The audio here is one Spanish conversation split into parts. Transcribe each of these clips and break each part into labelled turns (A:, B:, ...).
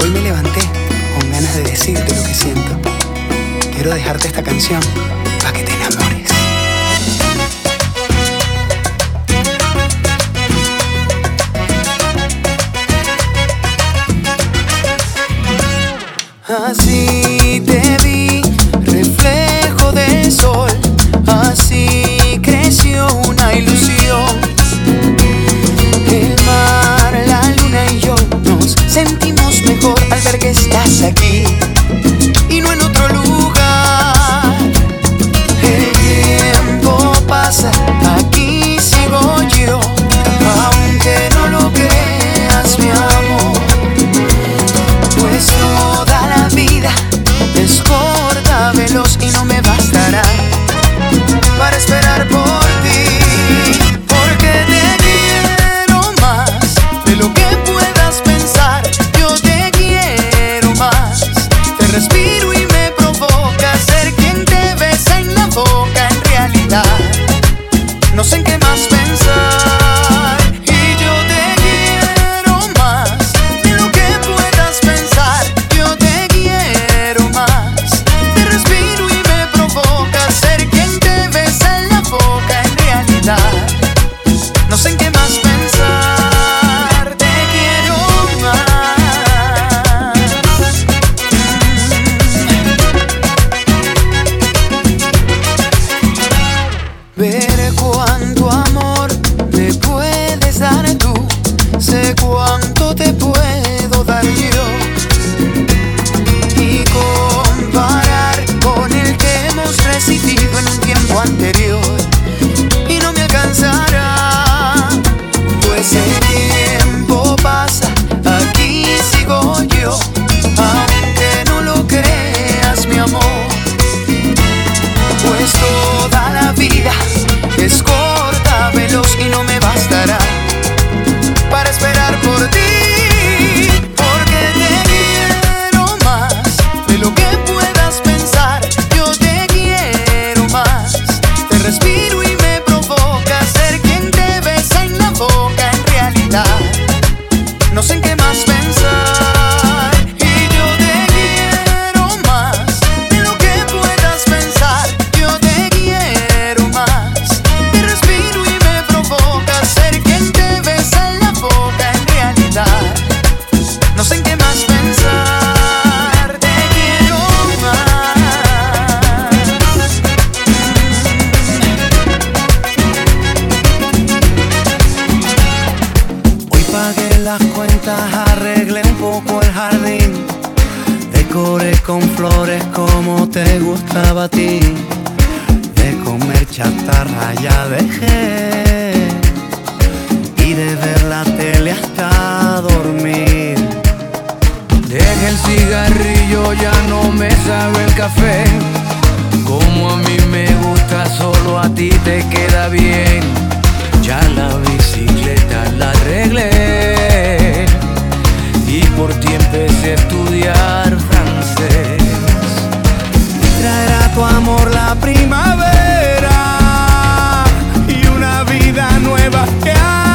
A: Hoy me levanté con ganas de decirte lo que siento. Quiero dejarte esta canción para que te enamores. Así. be. De
B: comer chatarra ya dejé y de ver la tele hasta dormir. Dejé el cigarrillo, ya no me sabe el café. Como a mí me gusta, solo a ti te queda bien. Ya la bicicleta la arreglé y por ti empecé a estudiar tu amor la primavera y una vida nueva que
C: hay.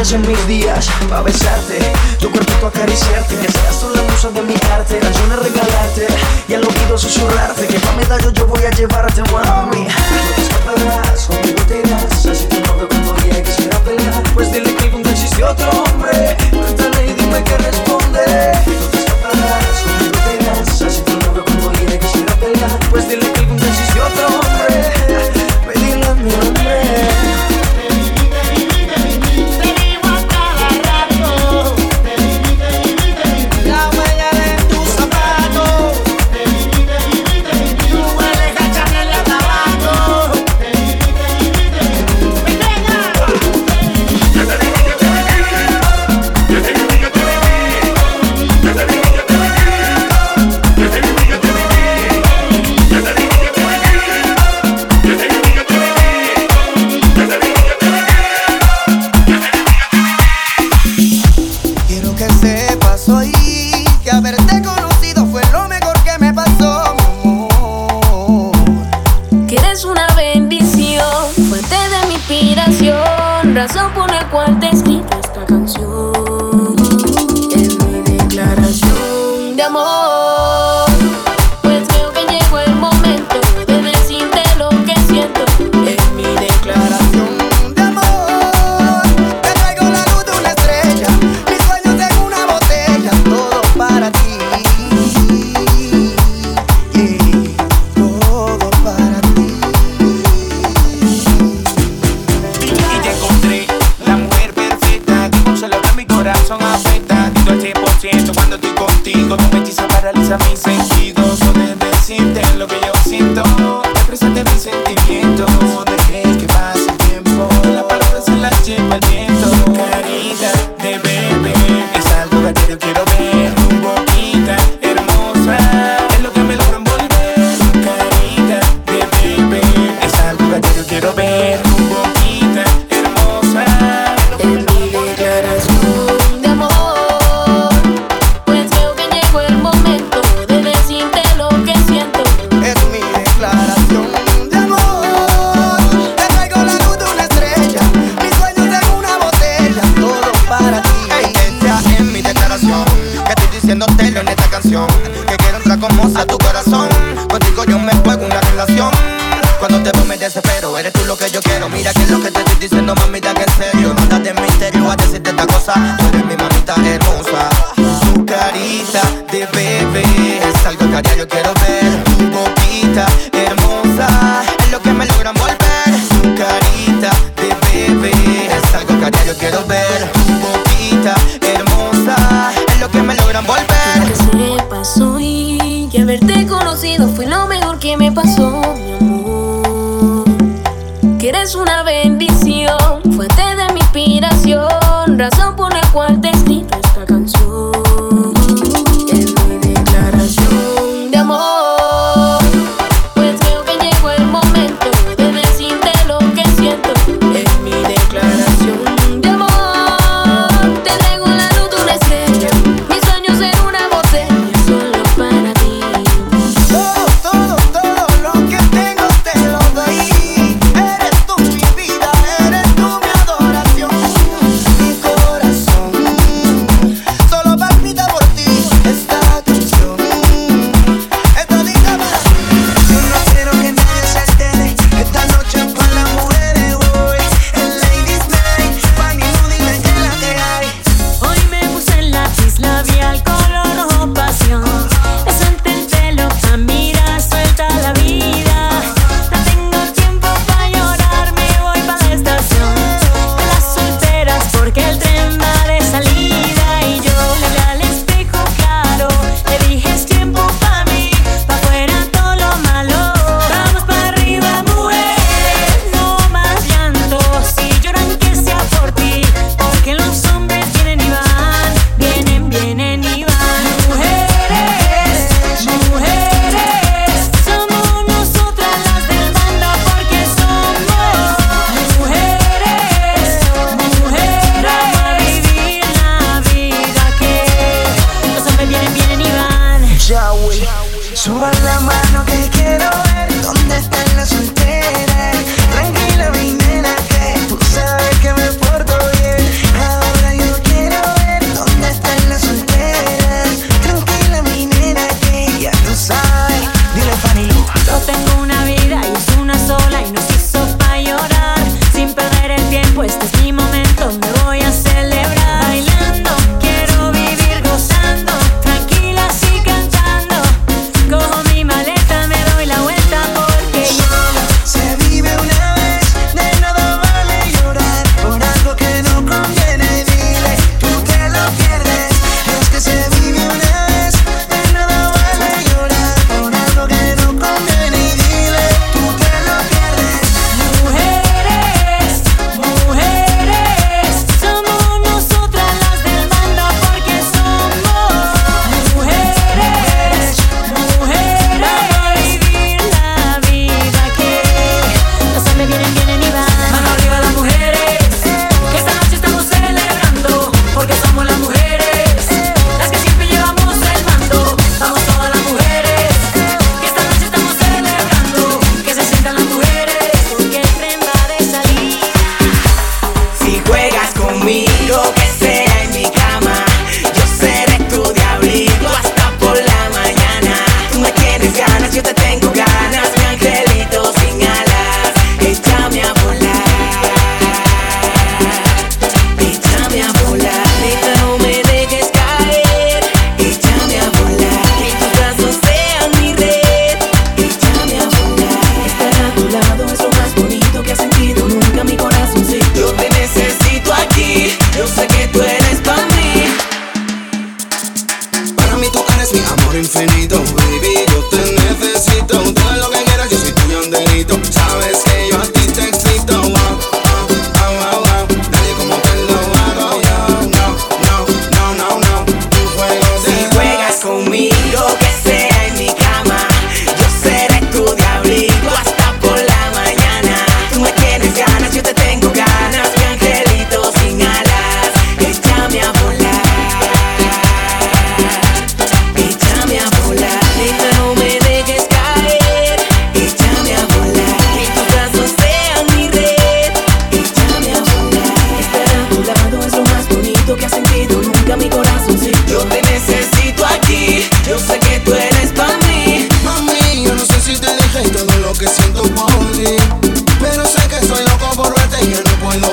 C: En mis días Pa' besarte, que quiero entrar como a tu corazón. Contigo yo me juego una relación. Cuando te veo me desespero, eres tú lo que yo quiero. Mira que es lo que te estoy diciendo, mamita, que
D: en serio.
E: No estás de misterio
D: a decirte esta cosa.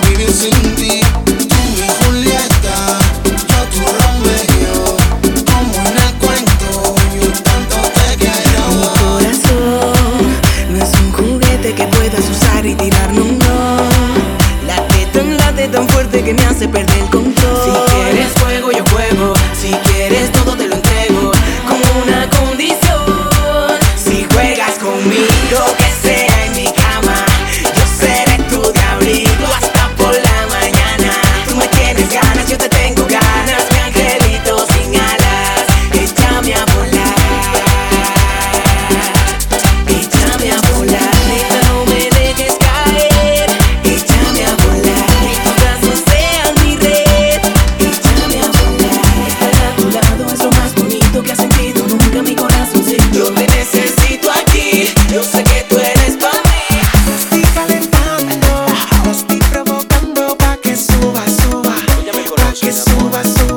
D: experiencing deep Estoy calentando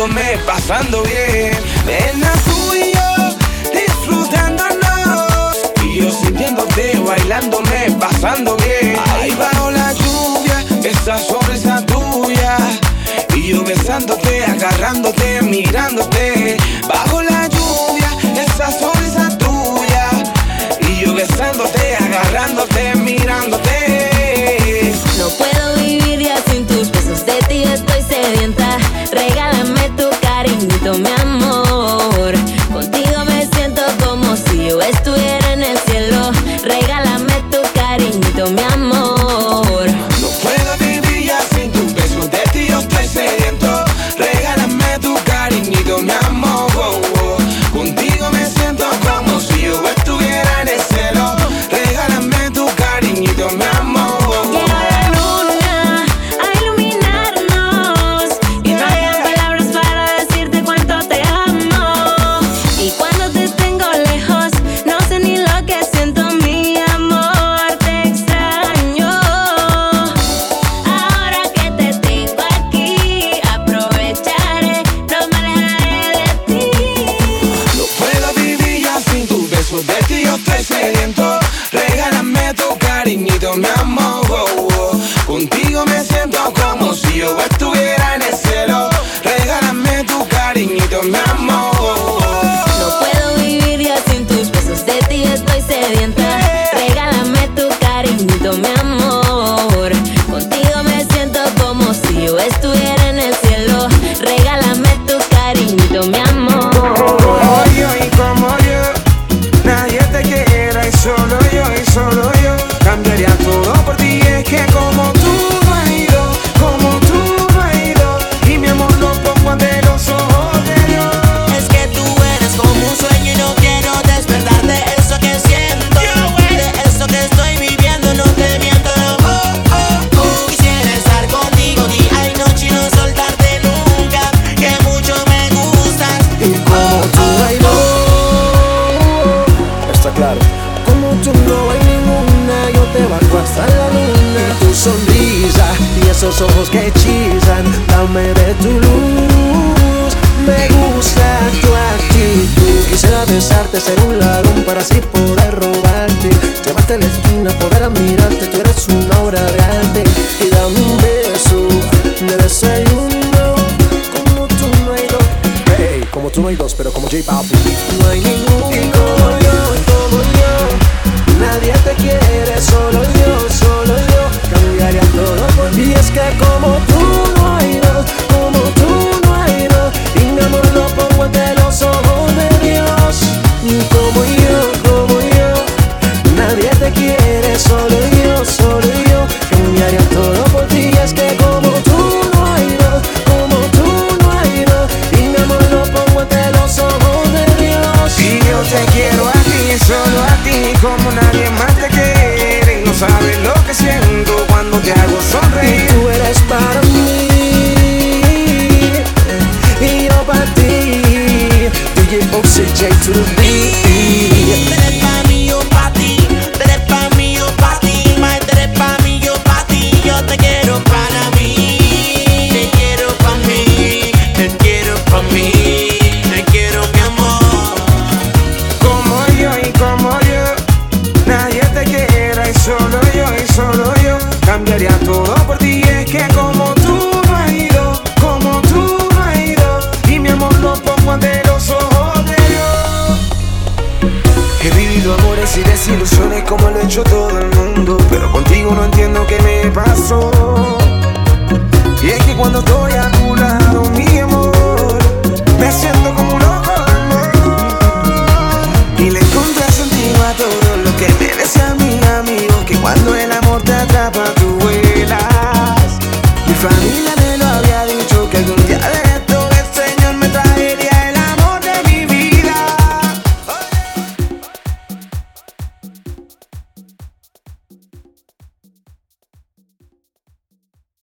D: riéndome, pasando bien. Ven tú y disfrutándonos. Y yo sintiéndote, bailándome, pasando bien. Ahí bajo la lluvia, esa sonrisa tuya. Y yo besándote, agarrándote, mirándote. Bajo la lluvia, esa sonrisa tuya. Y yo besándote, agarrándote, mirándote.
E: siento mi amor.